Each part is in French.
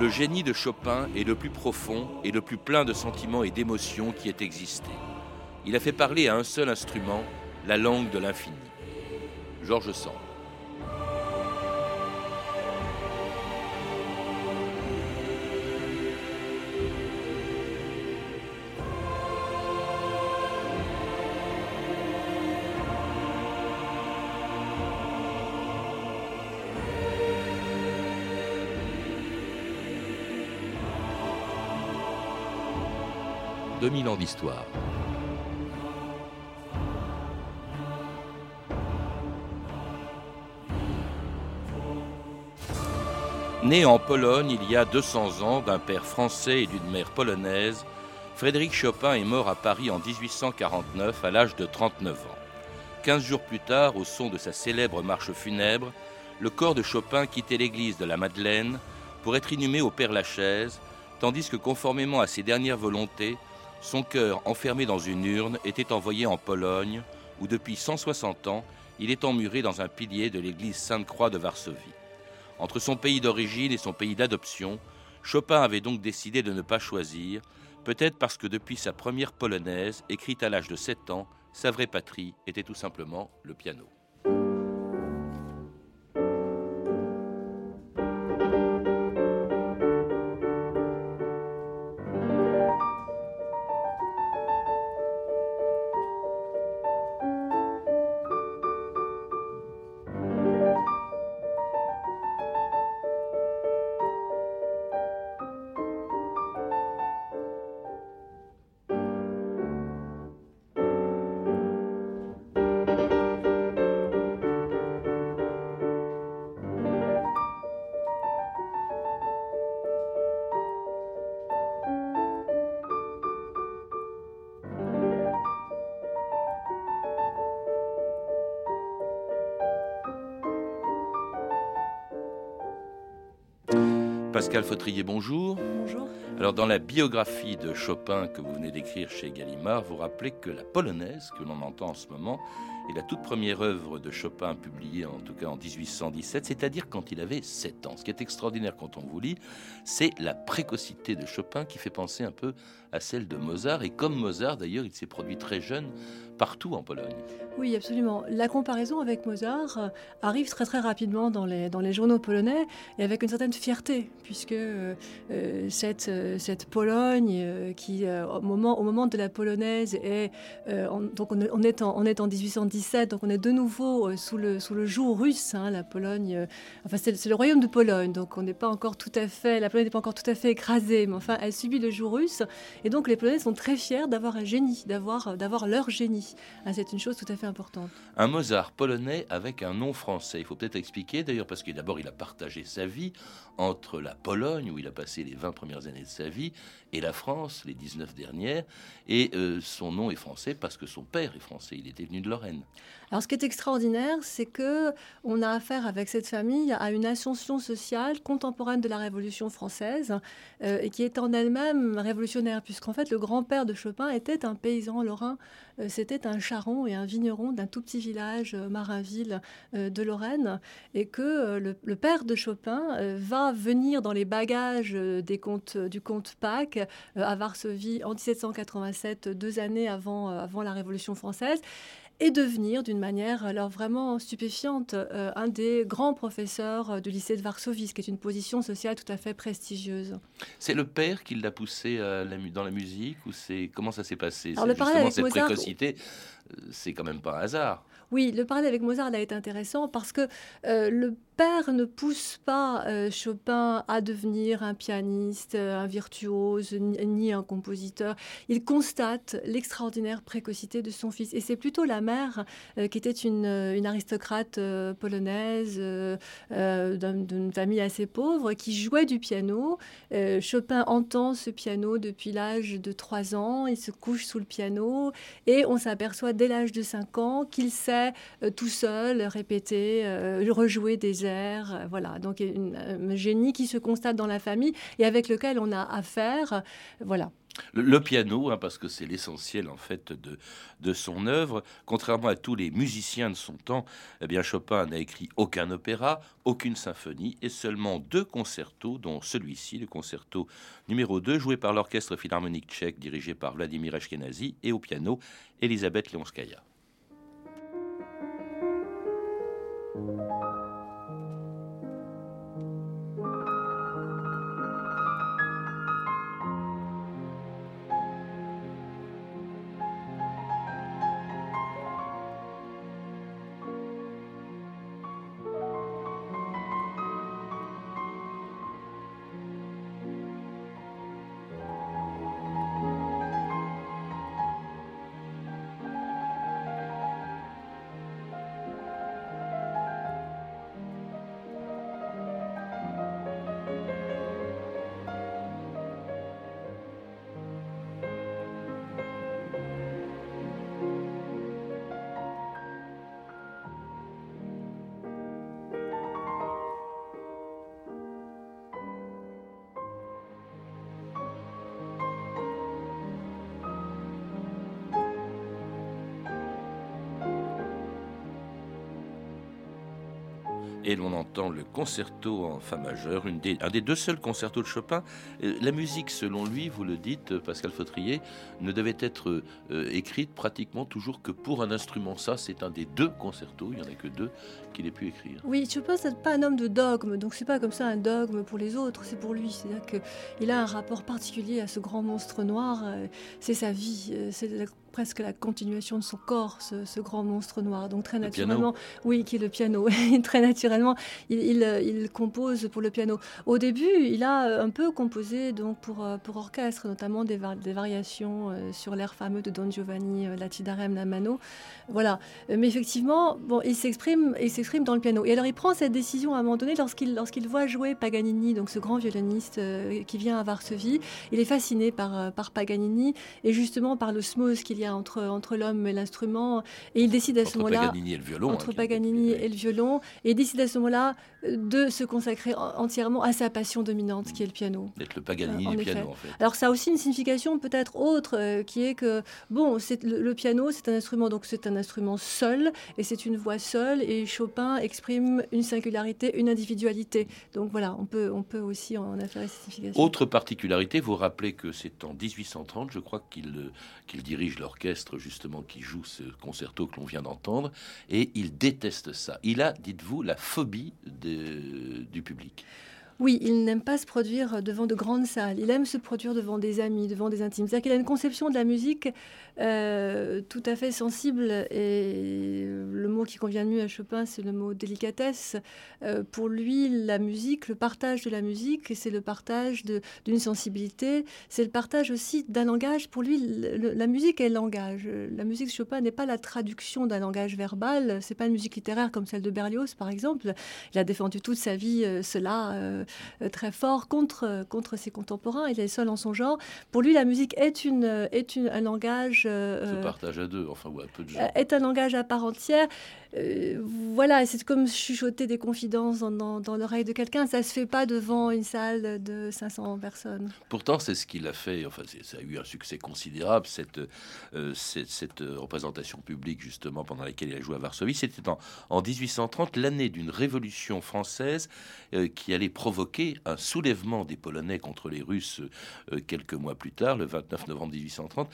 Le génie de Chopin est le plus profond et le plus plein de sentiments et d'émotions qui ait existé. Il a fait parler à un seul instrument la langue de l'infini. Georges Sand. 2000 ans d'histoire. Né en Pologne il y a 200 ans d'un père français et d'une mère polonaise, Frédéric Chopin est mort à Paris en 1849 à l'âge de 39 ans. Quinze jours plus tard, au son de sa célèbre marche funèbre, le corps de Chopin quittait l'église de la Madeleine pour être inhumé au Père Lachaise, tandis que conformément à ses dernières volontés, son cœur, enfermé dans une urne, était envoyé en Pologne, où depuis 160 ans, il est emmuré dans un pilier de l'église Sainte-Croix de Varsovie. Entre son pays d'origine et son pays d'adoption, Chopin avait donc décidé de ne pas choisir, peut-être parce que depuis sa première polonaise, écrite à l'âge de 7 ans, sa vraie patrie était tout simplement le piano. Pascal Fautrier, bonjour. Bonjour. Alors, dans la biographie de Chopin que vous venez d'écrire chez Gallimard, vous rappelez que la polonaise que l'on entend en ce moment est la toute première œuvre de Chopin publiée en tout cas en 1817, c'est-à-dire quand il avait 7 ans. Ce qui est extraordinaire quand on vous lit, c'est la précocité de Chopin qui fait penser un peu à celle de Mozart. Et comme Mozart, d'ailleurs, il s'est produit très jeune partout en Pologne. Oui, absolument. La comparaison avec Mozart euh, arrive très très rapidement dans les, dans les journaux polonais et avec une certaine fierté, puisque euh, euh, cette, cette Pologne qui, au, moment, au moment de la polonaise, est, donc on, est en, on est en 1817, donc on est de nouveau sous, le, sous joug russe, hein, la Pologne, enfin c'est le royaume de Pologne, donc on n'est pas encore tout à fait, la Pologne n'est pas encore tout à fait écrasée, mais enfin elle subit le joug russe, et donc les Polonais sont très fiers d'avoir un génie, d'avoir leur génie. Ah, c'est une chose tout à fait importante. Un Mozart polonais avec un nom français. Il faut peut-être expliquer d'ailleurs parce que d'abord il a partagé sa vie entre la Pologne où il a passé les 20 premières années de sa vie et la France les 19 dernières. Et euh, son nom est français parce que son père est français. Il était venu de Lorraine. Alors, ce qui est extraordinaire, c'est que on a affaire avec cette famille à une ascension sociale contemporaine de la Révolution française euh, et qui est en elle-même révolutionnaire, puisqu'en fait, le grand-père de Chopin était un paysan lorrain. Euh, c'était un charron et un vigneron d'un tout petit village, Marinville, de Lorraine, et que le, père de Chopin va venir dans les bagages du comte Pâques à Varsovie en 1787, deux années avant la Révolution française et devenir d'une manière alors vraiment stupéfiante. Euh, un des grands professeurs euh, du lycée de Varsovie, ce qui est une position sociale tout à fait prestigieuse. C'est le père qui l'a poussé euh, dans la musique ou c'est comment ça s'est passé? Alors, le Justement cette précocité, c'est quand même pas un hasard. Oui, le parallèle avec Mozart a été intéressant parce que le père ne pousse pas euh, Chopin à devenir un pianiste, euh, un virtuose, ni, un compositeur. Il constate l'extraordinaire précocité de son fils. Et c'est plutôt la mère, euh, qui était une, aristocrate polonaise, d'une famille assez pauvre, qui jouait du piano. Chopin entend ce piano depuis l'âge de 3 ans. Il se couche sous le piano et on s'aperçoit dès l'âge de 5 ans qu'il sait tout seul répéter, rejouer des euh, voilà. Donc un génie qui se constate dans la famille et avec lequel on a affaire, voilà. Le, piano, hein, parce que c'est l'essentiel en fait de, de son œuvre. Contrairement à tous les musiciens de son temps, eh bien Chopin n'a écrit aucun opéra, aucune symphonie et seulement deux concertos, dont celui-ci, le concerto numéro 2, joué par l'orchestre philharmonique tchèque dirigé par Vladimir Ashkenazi et au piano Elisabeth Leonskaya. Et l'on entend le concerto en fa majeur, une des, un des deux seuls concertos de Chopin. Euh, la musique, selon lui, vous le dites, Pascal Fautrier, ne devait être euh, écrite pratiquement toujours que pour un instrument. Ça, c'est un des deux concertos, il n'y en a que deux, qu'il ait pu écrire. Oui, Chopin, c'est pas un homme de dogme, donc c'est pas comme ça un dogme pour les autres, c'est pour lui. C'est-à-dire qu'il a un rapport particulier à ce grand monstre noir, euh, c'est sa vie, presque la continuation de son corps, ce, grand monstre noir. Donc très naturellement, oui, qui est le piano. très naturellement, il, il, compose pour le piano. Au début, il a un peu composé donc pour, euh, pour orchestre, notamment des, des variations euh, sur l'air fameux de Don Giovanni, euh, La Tidarem, la Mano. Voilà. Mais effectivement, bon, il s'exprime, il s'exprime dans le piano. Et alors, il prend cette décision à un moment donné lorsqu'il lorsqu'il voit jouer Paganini, donc ce grand violoniste qui vient à Varsovie. Il est fasciné par, par Paganini et justement par l'osmose qu'il y a entre, entre l'homme et l'instrument. Et il décide à ce moment-là. Entre Paganini et le violon. Entre hein, Paganini et le violon. Et il décide à ce moment-là euh, de se consacrer entièrement à sa passion dominante, qui est le piano. D'être le Paganini euh, du piano, en fait. Alors, ça a aussi une signification peut-être autre, euh, qui est que, bon, c'est, le, piano, c'est un instrument, donc c'est un instrument seul, et c'est une voix seule, et Chopin exprime une singularité, une individualité. Donc voilà, on peut, on peut aussi en affairer cette signification. Autre particularité, vous rappelez que c'est en 1830, je crois, qu'il, qu'il dirige l'orchestre justement qui joue ce concerto que l'on vient d'entendre et il déteste ça. Il a, dites-vous, la phobie du public. Oui, il n'aime pas se produire devant de grandes salles. Il aime se produire devant des amis, devant des intimes. C'est-à-dire qu'il a une conception de la musique euh, tout à fait sensible. Et le mot qui convient le mieux à Chopin, c'est le mot délicatesse. Euh, pour lui, la musique, le partage de la musique, c'est le partage d'une sensibilité. C'est le partage aussi d'un langage. Pour lui, la musique est langage. La musique de Chopin n'est pas la traduction d'un langage verbal. C'est pas une musique littéraire comme celle de Berlioz, par exemple. Il a défendu toute sa vie euh, cela très fort contre, contre ses contemporains. Il est seul en son genre. Pour lui, la musique est, une, est une, un langage. Euh, Se partage à deux, enfin, peu de gens. Est un langage à part entière. Euh, voilà, c'est comme chuchoter des confidences dans, dans, l'oreille de quelqu'un. Ça se fait pas devant une salle de 500 personnes. Pourtant, c'est ce qu'il a fait. Enfin, ça a eu un succès considérable cette, cette, cette, représentation publique justement pendant laquelle il a joué à Varsovie. C'était en, en 1830, l'année d'une révolution française qui allait provoquer un soulèvement des Polonais contre les Russes euh, quelques mois plus tard, le 29 novembre 1830,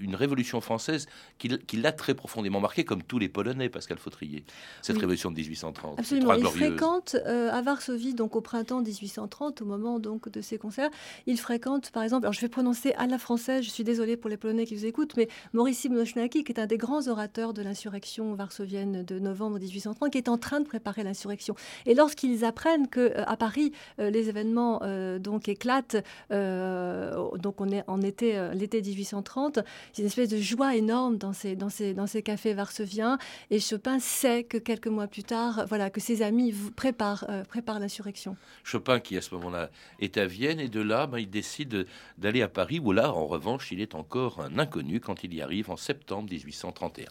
une révolution française qui, l'a très profondément marqué, comme tous les Polonais, Pascal Fautrier, cette révolution de 1830. Absolument. Il fréquente euh, à Varsovie, donc au printemps 1830, au moment donc de ses concerts, il fréquente, par exemple, alors je vais prononcer à la française, je suis désolée pour les Polonais qui vous écoutent, mais Maurice Mnochnaki, qui est un des grands orateurs de l'insurrection varsovienne de novembre 1830, qui est en train de préparer l'insurrection. Et lorsqu'ils apprennent que à Paris, euh, les événements euh, donc éclatent. donc on est en été, l'été 1830. C'est une espèce de joie énorme dans ces, dans ces, dans ces cafés varsoviens. Et Chopin sait que quelques mois plus tard, voilà, que ses amis préparent, préparent l'insurrection. Chopin, qui à ce moment-là est à Vienne, et de là, ben, il décide d'aller à Paris, où là, en revanche, il est encore un inconnu quand il y arrive en septembre 1831.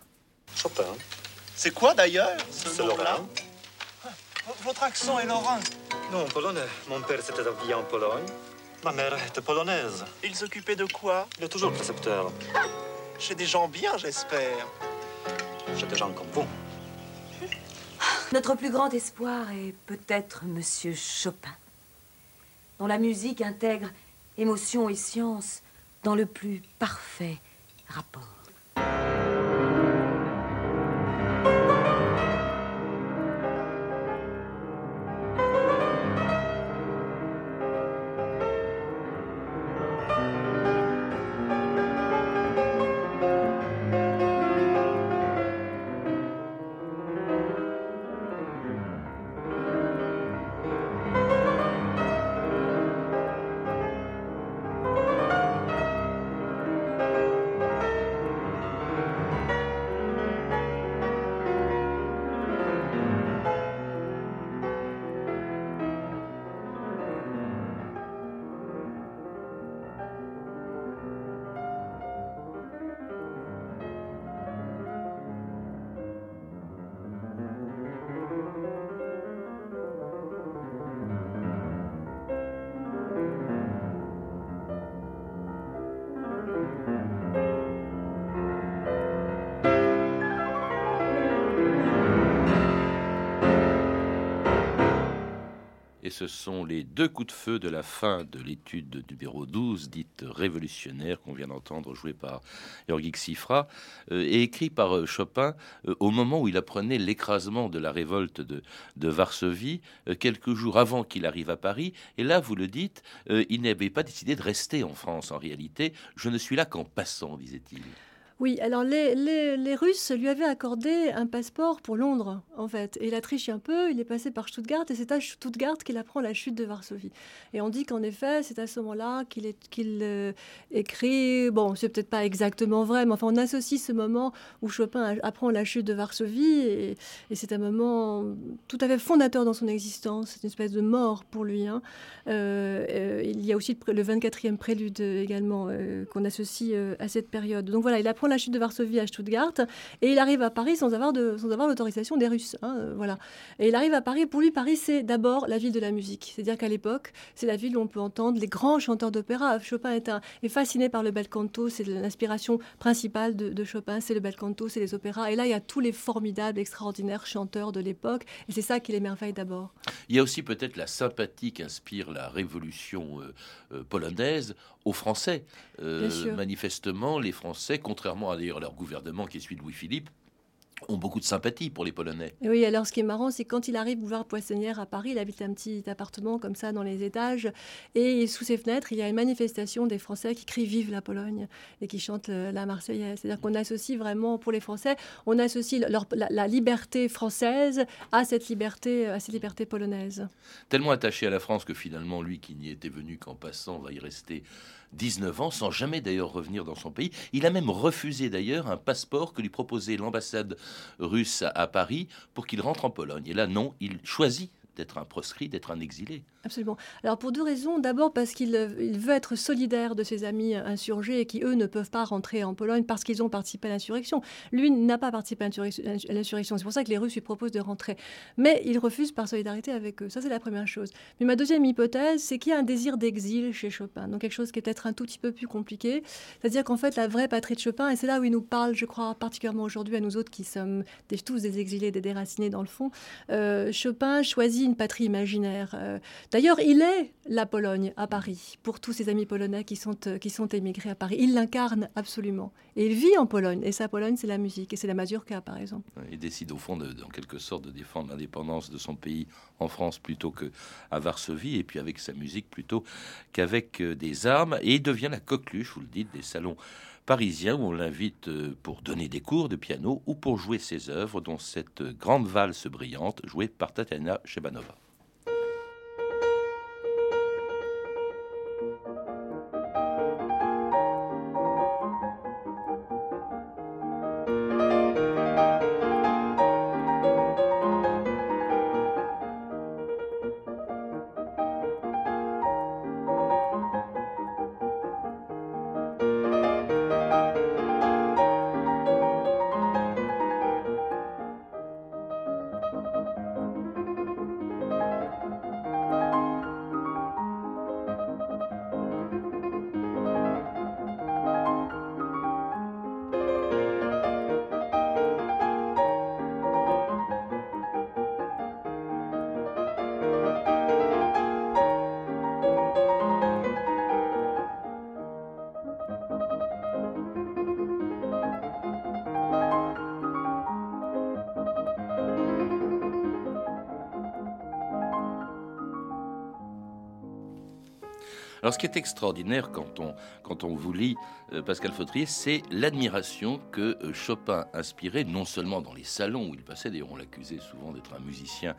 Chopin. C'est quoi d'ailleurs ce nom-là? Votre accent est lorrain Non, polonais. Mon père s'était habillé en Pologne. Ma mère était polonaise. Il s'occupait de quoi? Il est toujours précepteur. Chez des gens bien, j'espère. Chez des gens comme vous. Notre plus grand espoir est peut-être Monsieur Chopin, dont la musique intègre émotion et science dans le plus parfait rapport. Ce sont les deux coups de feu de la fin de l'étude numéro 12, dite révolutionnaire, qu'on vient d'entendre, jouée par Georgi Sifra, euh, et écrit par euh, Chopin euh, au moment où il apprenait l'écrasement de la révolte de, Varsovie, quelques jours avant qu'il arrive à Paris. Et là, vous le dites, il n'avait pas décidé de rester en France en réalité. Je ne suis là qu'en passant, disait-il. Oui, alors les, Russes lui avaient accordé un passeport pour Londres, en fait. Et il a triché un peu, il est passé par Stuttgart, et c'est à Stuttgart qu'il apprend la chute de Varsovie. Et on dit qu'en effet, c'est à ce moment-là qu'il euh, écrit, bon, c'est peut-être pas exactement vrai, mais enfin, on associe ce moment où Chopin apprend la chute de Varsovie, et, c'est un moment tout à fait fondateur dans son existence, c'est une espèce de mort pour lui. Hein. Euh, euh, il y a aussi le 24e prélude également qu'on associe à cette période. Donc voilà, il apprend la chute de Varsovie à Stuttgart et il arrive à Paris sans avoir, de, sans avoir l'autorisation des Russes. Hein, euh, voilà. Et il arrive à Paris. Pour lui, Paris, c'est d'abord la ville de la musique. C'est-à-dire qu'à l'époque, c'est la ville où on peut entendre les grands chanteurs d'opéra. Chopin est, un, est, fasciné par le bel canto. C'est l'inspiration principale de, Chopin. C'est le bel canto, c'est les opéras. Et là, il y a tous les formidables, extraordinaires chanteurs de l'époque. Et c'est ça qui l'émerveille d'abord. Il y a aussi peut-être la sympathie qu'inspire la révolution euh, euh, polonaise aux Français. Euh, manifestement, les Français, contrairement à d'ailleurs leur gouvernement qui est celui de Louis-Philippe, ont beaucoup de sympathie pour les Polonais. Et oui, alors ce qui est marrant, c'est quand il arrive boulevard Poissonnière à Paris, il habite un petit appartement comme ça dans les étages, et sous ses fenêtres, il y a une manifestation des Français qui crient Vive la Pologne et qui chantent la Marseillaise. C'est-à-dire qu'on associe vraiment, pour les Français, on associe leur, la, la, liberté française à cette liberté, à cette liberté polonaise. Tellement attaché à la France que finalement, lui qui n'y était venu qu'en passant, va y rester 19 ans, sans jamais d'ailleurs revenir dans son pays. Il a même refusé d'ailleurs un passeport que lui proposait l'ambassade russe à Paris pour qu'il rentre en Pologne. Et là, non, il choisit d'être un proscrit, d'être un exilé. Absolument. Alors pour deux raisons. D'abord parce qu'il il veut être solidaire de ses amis insurgés qui, eux, ne peuvent pas rentrer en Pologne parce qu'ils ont participé à l'insurrection. Lui n'a pas participé à l'insurrection. C'est pour ça que les Russes lui proposent de rentrer. Mais il refuse par solidarité avec eux. Ça, c'est la première chose. Mais ma deuxième hypothèse, c'est qu'il y a un désir d'exil chez Chopin. Donc quelque chose qui est peut-être un tout petit peu plus compliqué. C'est-à-dire qu'en fait, la vraie patrie de Chopin, et c'est là où il nous parle, je crois, particulièrement aujourd'hui à nous autres qui sommes des, tous des exilés, des déracinés dans le fond, euh, Chopin choisit une patrie imaginaire. Euh, D'ailleurs, il est la Pologne à Paris pour tous ses amis polonais qui sont, euh, qui sont émigrés à Paris. Il l'incarne absolument. Et il vit en Pologne. Et sa Pologne, c'est la musique. Et c'est la mazurka, par exemple. Il décide, au fond, de, en quelque sorte, de défendre l'indépendance de son pays en France plutôt qu'à Varsovie. Et puis avec sa musique plutôt qu'avec euh, des armes. Et il devient la coqueluche, vous le dites, des salons parisien où on l'invite pour donner des cours de piano ou pour jouer ses œuvres, dont cette grande valse brillante jouée par Tatiana Chebanova. Alors ce qui est extraordinaire quand on, quand on vous lit euh, Pascal Fautrier, c'est l'admiration que euh, Chopin inspirait non seulement dans les salons où il passait, d'ailleurs on l'accusait souvent d'être un musicien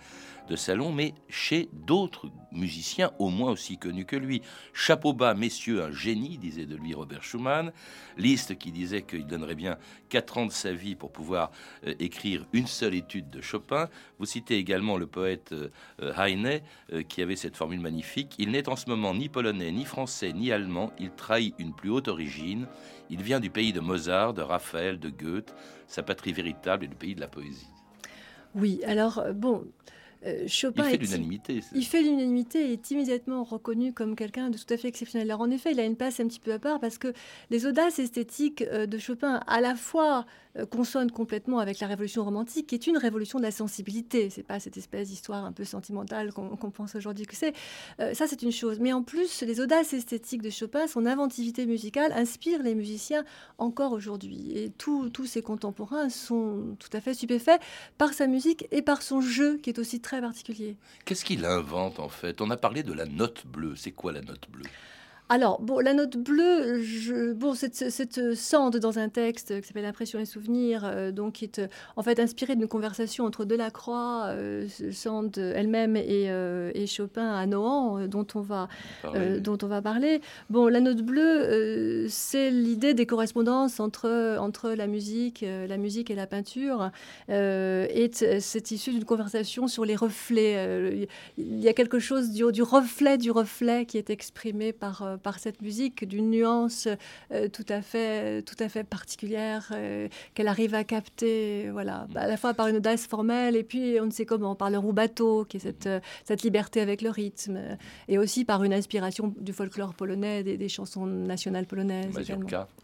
de salon, mais chez d'autres musiciens au moins aussi connus que lui. Chapeau bas, messieurs, un génie, disait de lui Robert Schumann. Liszt qui disait qu'il donnerait bien quatre ans de sa vie pour pouvoir euh, écrire une seule étude de Chopin. Vous citez également le poète Heine qui avait cette formule magnifique. Il n'est en ce moment ni polonais, ni français, ni allemand. Il trahit une plus haute origine. Il vient du pays de Mozart, de Raphaël, de Goethe. Sa patrie véritable est le pays de la poésie. Oui, alors, euh, bon, euh, Chopin. Il fait l'unanimité. Il fait l'unanimité et est immédiatement reconnu comme quelqu'un de tout à fait exceptionnel. Alors, en effet, il a une place un petit peu à part parce que les audaces esthétiques euh, de Chopin, à la fois consonne complètement avec la révolution romantique, qui est une révolution de la sensibilité. C'est pas cette espèce d'histoire un peu sentimentale qu'on pense aujourd'hui que c'est. Euh, ça, c'est une chose. Mais en plus, les audaces esthétiques de Chopin, son inventivité musicale, inspirent les musiciens encore aujourd'hui. Et tous ses contemporains sont tout à fait stupéfaits par sa musique et par son jeu, qui est aussi très particulier. Qu'est-ce qu'il invente en fait? On a parlé de la note bleue. C'est quoi la note bleue? Alors, bon, la note bleue, je, bon, cette, cette sande dans un texte qui s'appelle Impression et souvenir, euh, donc qui est euh, en fait inspirée d'une conversation entre Delacroix, euh, Sand elle-même et, euh, et, Chopin à Nohant, dont on va, dont on va parler. Bon, la note bleue, c'est l'idée des correspondances entre, entre la musique, la musique et la peinture, et c'est issu d'une conversation sur les reflets. il y a quelque chose du, du reflet du reflet qui est exprimé par par cette musique d'une nuance euh, tout, à fait, tout à fait particulière euh, qu'elle arrive à capter, voilà, à la fois par une audace formelle et puis on ne sait comment, par le roubateau, qui est cette, euh, cette liberté avec le rythme, et aussi par une inspiration du folklore polonais, des, chansons nationales polonaises.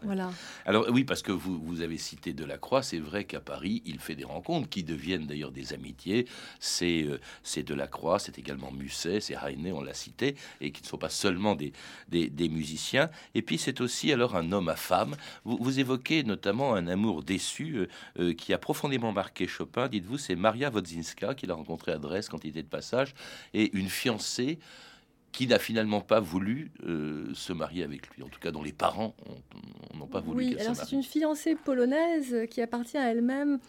Voilà. Alors oui, parce que vous, vous avez cité Delacroix, c'est vrai qu'à Paris, il fait des rencontres qui deviennent d'ailleurs des amitiés. C'est c'est Delacroix, c'est également Musset, c'est Heine, on l'a cité, et qui ne sont pas seulement des, des des, musiciens. Et puis c'est aussi alors un homme à femme. Vous, évoquez notamment un amour déçu euh, euh, qui a profondément marqué Chopin. Dites-vous, c'est Maria Wodzinska qu'il a rencontré à Dresde quand il était de passage, et une fiancée qui n'a finalement pas voulu euh, se marier avec lui, en tout cas dont les parents n'ont pas voulu. Oui, alors c'est une fiancée polonaise qui appartient à elle-même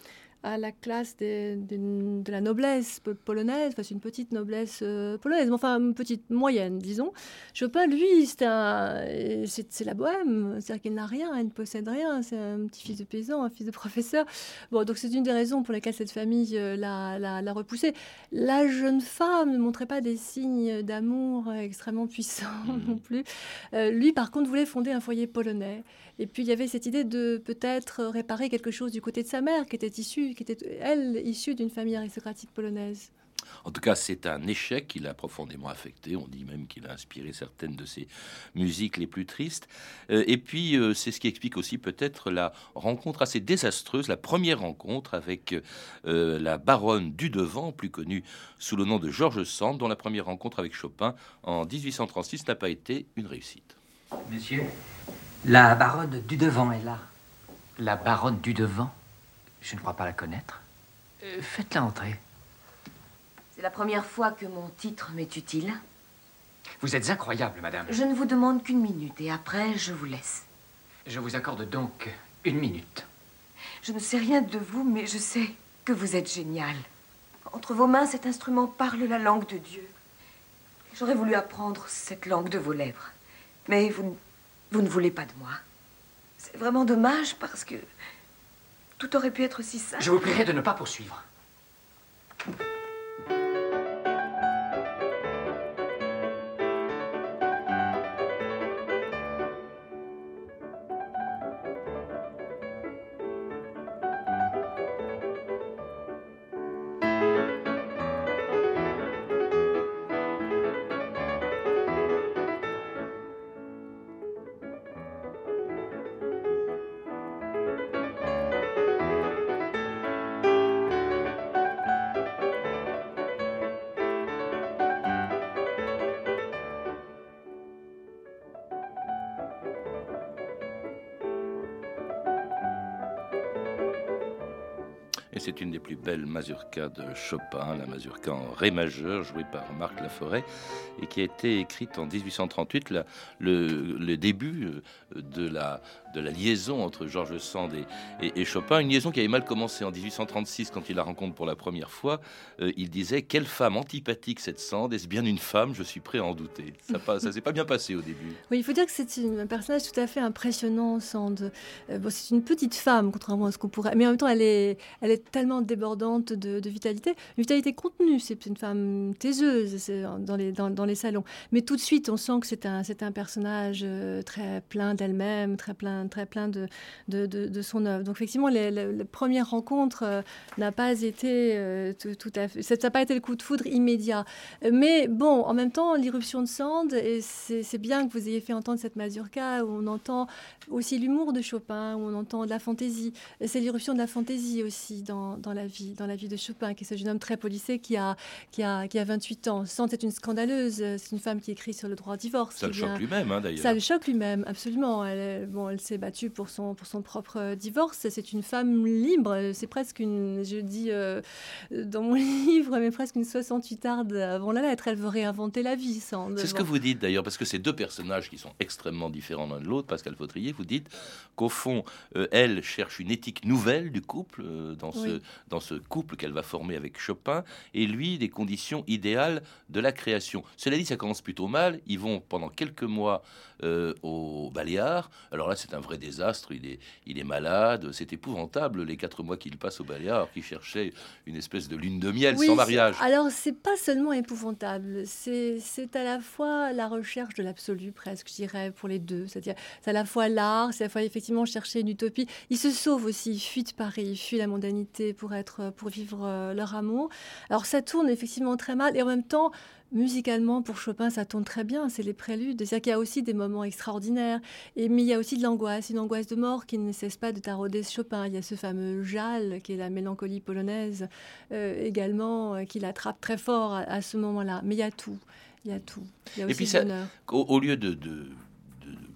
à la classe de la noblesse polonaise, enfin, c'est une petite noblesse euh, polonaise, mais enfin une petite moyenne, disons. Chopin, lui, c'est la bohème, c'est-à-dire qu'il n'a rien, il ne possède rien, c'est un petit fils de paysan, un fils de professeur. Bon, donc c'est une des raisons pour lesquelles cette famille euh, l'a repoussé. La jeune femme ne montrait pas des signes d'amour extrêmement puissants mmh. non plus. Euh, lui, par contre, voulait fonder un foyer polonais. Et puis il y avait cette idée de peut-être réparer quelque chose du côté de sa mère, qui était issue, qui était elle issue d'une famille aristocratique polonaise. En tout cas, c'est un échec qui l'a profondément affecté. On dit même qu'il a inspiré certaines de ses musiques les plus tristes. Euh, et puis, euh, c'est ce qui explique aussi peut-être la rencontre assez désastreuse, la première rencontre avec euh, la baronne du Devant, plus connue sous le nom de Georges Sand, dont la première rencontre avec Chopin en 1836 n'a pas été une réussite. Monsieur, la baronne du devant est là. La baronne du devant Je ne crois pas la connaître. Euh, faites-la entrer. C'est la première fois que mon titre m'est utile. Vous êtes incroyable, madame. Je ne vous demande qu'une minute et après, je vous laisse. Je vous accorde donc une minute. Je ne sais rien de vous, mais je sais que vous êtes génial. Entre vos mains, cet instrument parle la langue de Dieu. J'aurais voulu apprendre cette langue de vos lèvres. Mais vous vous ne voulez pas de moi. C'est vraiment dommage parce que tout aurait pu être si simple. Je vous prierai de ne pas poursuivre. C'est une des plus belles mazurkas de Chopin, la mazurka en ré majeur, jouée par Marc Laforêt, et qui a été écrite en 1838, le, début euh, de la, de la liaison entre Georges Sand et, Chopin, une liaison qui avait mal commencé en 1836 quand il la rencontre pour la première fois. Euh, il disait Quelle femme antipathique cette Sand, est-ce bien une femme? Je suis prêt à en douter. Ça, ça s'est pas bien passé au début. Oui, il faut dire que c'est un personnage tout à fait impressionnant, Sand. Euh, c'est une petite femme, contrairement à ce qu'on pourrait. Mais en même temps, elle est, elle est tellement débordante de, vitalité. Une vitalité contenue, c'est une femme taiseuse dans les, dans, les salons. Mais tout de suite, on sent que c'est un, un personnage euh, très plein d'elle-même, très plein, très plein de, de, de, son œuvre. Donc effectivement, la première rencontre euh, n'a pas été euh, tout, à fait... Ça n'a pas été le coup de foudre immédiat. Mais bon, en même temps, l'irruption de Sand, et c'est bien que vous ayez fait entendre cette mazurka, où on entend aussi l'humour de Chopin, où on entend de la fantaisie. C'est l'irruption de la fantaisie aussi dans, dans, la vie, dans la vie de Chopin, qui est ce jeune homme très policé qui a, qui a, qui a 28 ans. Sand est une scandaleuse, c'est une femme qui écrit sur le droit au divorce. Ça le choque lui-même, hein, d'ailleurs. Ça le choque lui-même, absolument. Elle, bon, elle s'est battue pour son, pour son propre divorce. C'est une femme libre. C'est presque une, je dis euh, dans mon livre, mais presque une 68 arde avant la lettre. Elle veut réinventer la vie. C'est ce que vous dites d'ailleurs, parce que ces deux personnages qui sont extrêmement différents l'un de l'autre, Pascal Fautrier, vous dites qu'au fond, euh, elle cherche une éthique nouvelle du couple, euh, dans, ce, dans ce couple qu'elle va former avec Chopin, et lui, des conditions idéales de la création. Cela dit, ça commence plutôt mal. Ils vont pendant quelques mois euh, au Baléares. Alors là, c'est un vrai désastre. Il est, il est malade. C'est épouvantable les quatre mois qu'il passe au Baléares, qui cherchait une espèce de lune de miel sans mariage. Alors, c'est pas seulement épouvantable. C'est à la fois la recherche de l'absolu, presque, je dirais, pour les deux. C'est-à-dire, c'est à la fois l'art, c'est à la fois effectivement chercher une utopie. Ils se sauvent aussi, ils fuient de Paris, ils fuient la mondanité pour être, pour vivre euh, leur amour. Alors, ça tourne effectivement très mal et en même temps, musicalement, pour Chopin, ça tourne très bien, c'est les préludes. C'est-à-dire qu'il y a aussi des moments extraordinaires, et, mais il y a aussi de l'angoisse, une angoisse de mort qui ne cesse pas de tarauder Chopin. Il y a ce fameux Jal, qui est la mélancolie polonaise, euh, également, euh, qui l'attrape très fort à, ce moment-là. Mais il y a tout, il y a tout. Il y a aussi et puis, ça, au, lieu de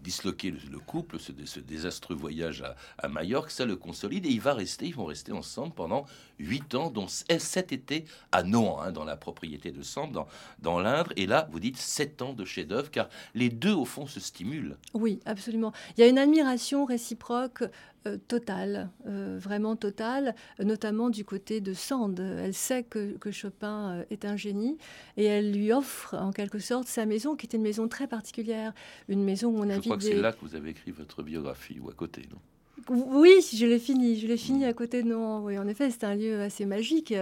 disloquer le, couple, ce, désastreux voyage à, à, Majorque, ça le consolide et il va rester, ils vont rester ensemble pendant huit ans, dont sept étés à Nohant, hein, dans la propriété de Sambre, dans, dans l'Indre. Et là, vous dites sept ans de chef-d'œuvre, car les deux, au fond, se stimulent. Oui, absolument. Il y a une admiration réciproque euh, totale, euh, vraiment totale, notamment du côté de Sand. Elle sait que, Chopin euh, est un génie et elle lui offre en quelque sorte sa maison, qui est une maison très particulière, une maison où on a Je crois que c'est là que vous avez écrit votre biographie ou à côté, non? Oui, je l'ai fini. Je l'ai fini à côté de Nohant. Oui, en effet, c'est un lieu assez magique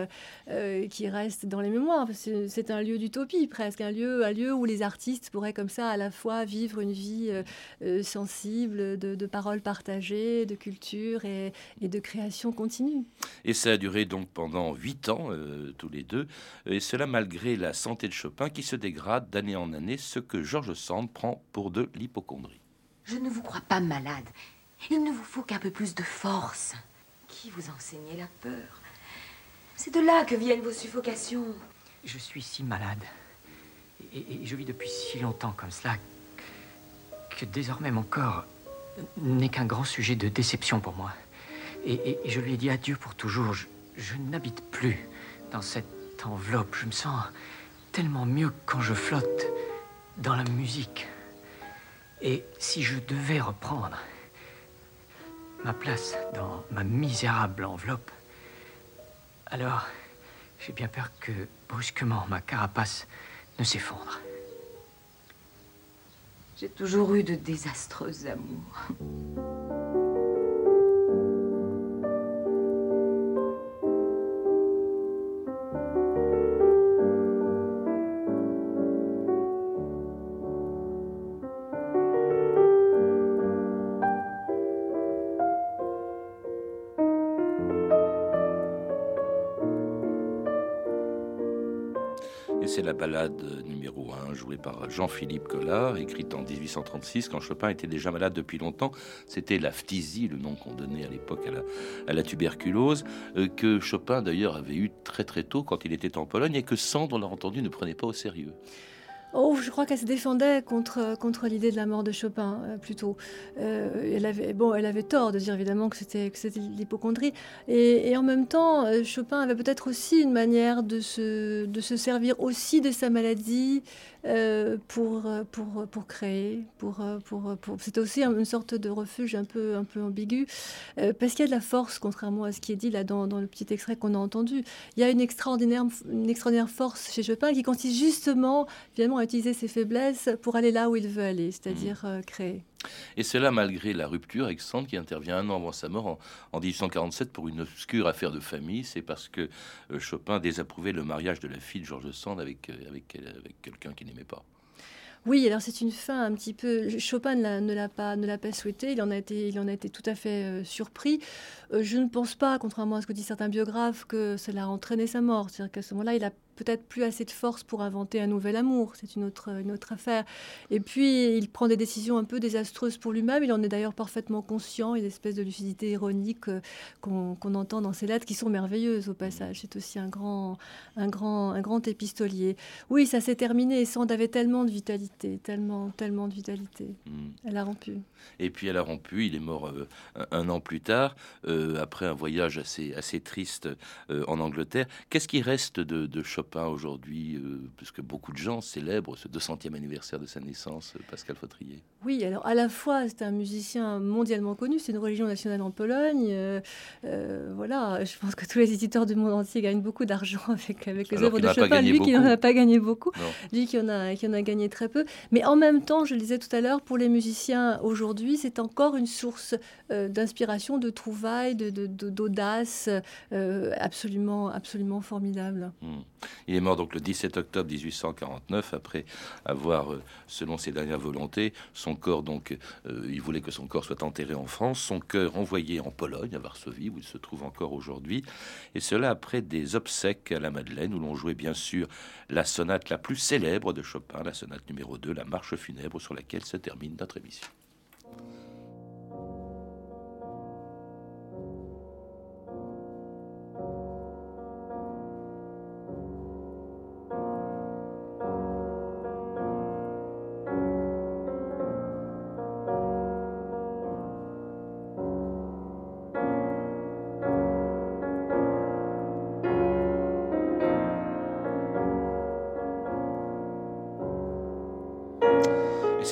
euh, qui reste dans les mémoires. C'est un lieu d'utopie presque, un lieu, un lieu où les artistes pourraient comme ça à la fois vivre une vie euh, euh, sensible, de, paroles partagées, de culture et, de création continue. Et ça a duré donc pendant huit ans, tous les deux, et cela malgré la santé de Chopin qui se dégrade d'année en année, ce que Georges Sand prend pour de l'hypochondrie. Je ne vous crois pas malade. Il ne vous faut qu'un peu plus de force. Qui vous enseignait la peur? C'est de là que viennent vos suffocations. Je suis si malade. Et, je vis depuis si longtemps comme cela que désormais mon corps n'est qu'un grand sujet de déception pour moi. Et, je lui ai dit adieu pour toujours. je n'habite plus dans cette enveloppe. Je me sens tellement mieux quand je flotte dans la musique. Et si je devais reprendre, ma place dans ma misérable enveloppe, alors j'ai bien peur que brusquement ma carapace ne s'effondre. J'ai toujours eu de désastreux amours. C'est la balade numéro 1, jouée par Jean-Philippe Collard, écrite en 1836, quand Chopin était déjà malade depuis longtemps. C'était la phtisie, le nom qu'on donnait à l'époque à la, tuberculose, euh, que Chopin d'ailleurs avait eu très très tôt quand il était en Pologne et que Sand, on l'a entendu, ne prenait pas au sérieux. Oh, je crois qu'elle se défendait contre, contre l'idée de la mort de Chopin, euh, plutôt. Euh, elle, avait, bon, elle avait tort de dire évidemment que c'était, l'hypochondrie. Et, en même temps, euh, Chopin avait peut-être aussi une manière de se, de se servir aussi de sa maladie pour, pour, pour créer. Pour, pour, pour... C'était aussi une sorte de refuge un peu, un peu ambigu, parce qu'il y a de la force, contrairement à ce qui est dit là dans, dans le petit extrait qu'on a entendu. Il y a une extraordinaire, une extraordinaire force chez Chopin qui consiste justement, finalement, à utiliser ses faiblesses pour aller là où il veut aller, c'est-à-dire euh, créer. Et cela malgré la rupture avec Sand qui intervient un an avant sa mort en, en 1847 pour une obscure affaire de famille. C'est parce que euh, Chopin désapprouvait le mariage de la fille de Georges Sand avec, euh, avec, avec quelqu'un qu'il n'aimait pas. Oui, alors c'est une fin un petit peu. Chopin ne l'a pas, ne l'a pas souhaité. Il en a été, il en a été tout à fait euh, surpris. Euh, je ne pense pas, contrairement à ce que disent certains biographes, que cela a entraîné sa mort. C'est-à-dire qu'à ce moment-là, il a peut-être plus assez de force pour inventer un nouvel amour. C'est une autre, une autre affaire. Et puis, il prend des décisions un peu désastreuses pour lui-même. Il en est d'ailleurs parfaitement conscient. Il y a une espèce de lucidité ironique euh, qu'on entend dans ses lettres, qui sont merveilleuses au passage. C'est aussi un grand, un, grand, un grand épistolier. Oui, ça s'est terminé. Sand avait tellement de vitalité, tellement, tellement de vitalité. Mm. Elle a rompu. Et puis elle a rompu, il est mort euh, un, un, an plus tard, euh, après un voyage assez, assez triste en Angleterre. Qu'est-ce qui reste de, de Chopin? Aujourd'hui euh, Puisque beaucoup de gens célèbrent ce 200e anniversaire de sa naissance, euh, Pascal Fautrier. Oui, alors à la fois c'est un musicien mondialement connu, c'est une religion nationale en Pologne. Euh, voilà, je pense que tous les éditeurs du monde entier gagnent beaucoup d'argent avec, avec les œuvres de Chopin. Lui qui n'en a pas gagné beaucoup, non. lui qui en, a, qui en a gagné très peu. Mais en même temps, je le disais tout à l'heure, pour les musiciens aujourd'hui, c'est encore une source d'inspiration, de trouvailles, d'audace de, de, absolument, absolument formidable. Mmh. Il est mort donc le 17 octobre 1849 après avoir, euh, selon ses dernières volontés, son corps donc, euh, il voulait que son corps soit enterré en France, son cœur envoyé en Pologne, à Varsovie, où il se trouve encore aujourd'hui, et cela après des obsèques à la Madeleine, où l'on jouait bien sûr la sonate la plus célèbre de Chopin, la sonate numéro 2, la marche funèbre sur laquelle se termine notre émission.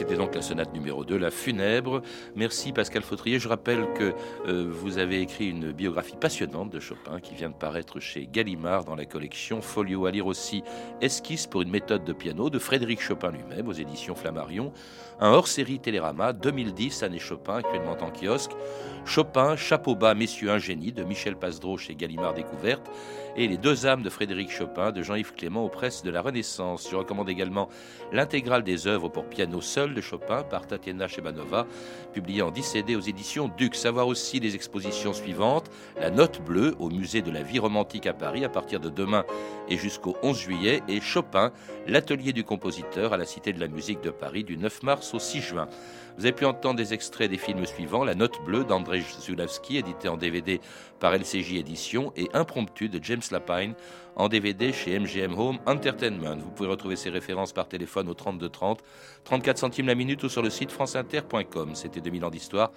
C'était donc la sonate numéro 2, la funèbre. Merci Pascal Fautrier. Je rappelle que euh, vous avez écrit une biographie passionnante de Chopin qui vient de paraître chez Gallimard dans la collection Folio. À lire aussi Esquisse pour une méthode de piano de Frédéric Chopin lui-même aux éditions Flammarion. Un hors-série Télérama 2010, année Chopin, actuellement en kiosque. Chopin, Chapeau bas, Messieurs un génie de Michel Pasdreau chez Gallimard Découverte. Et Les deux âmes de Frédéric Chopin de Jean-Yves Clément aux presses de la Renaissance. Je recommande également l'intégrale des œuvres pour piano seul de Chopin par Tatiana Chebanova, publié en 10 CD aux éditions Duc. Savoir aussi les expositions suivantes. La Note Bleue au musée de la vie romantique à Paris à partir de demain et jusqu'au 11 juillet. Et Chopin, l'atelier du compositeur à la Cité de la musique de Paris du 9 mars au 6 juin. Vous avez pu entendre des extraits des films suivants La Note Bleue d'André Zulawski, édité en DVD par LCJ Éditions, et Impromptu de James Lapine en DVD chez MGM Home Entertainment. Vous pouvez retrouver ces références par téléphone au 32 30, 34 centimes la minute ou sur le site franceinter.com. C'était 2000 ans d'histoire.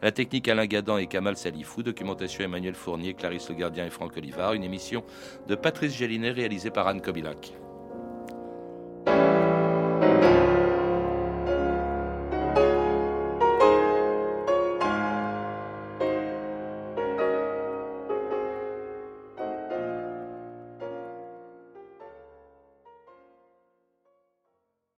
La technique Alain Gadan et Kamal Salifou, documentation Emmanuel Fournier, Clarisse Le Gardien et Franck Olivard, une émission de Patrice Gélinet réalisée par Anne Kobilac.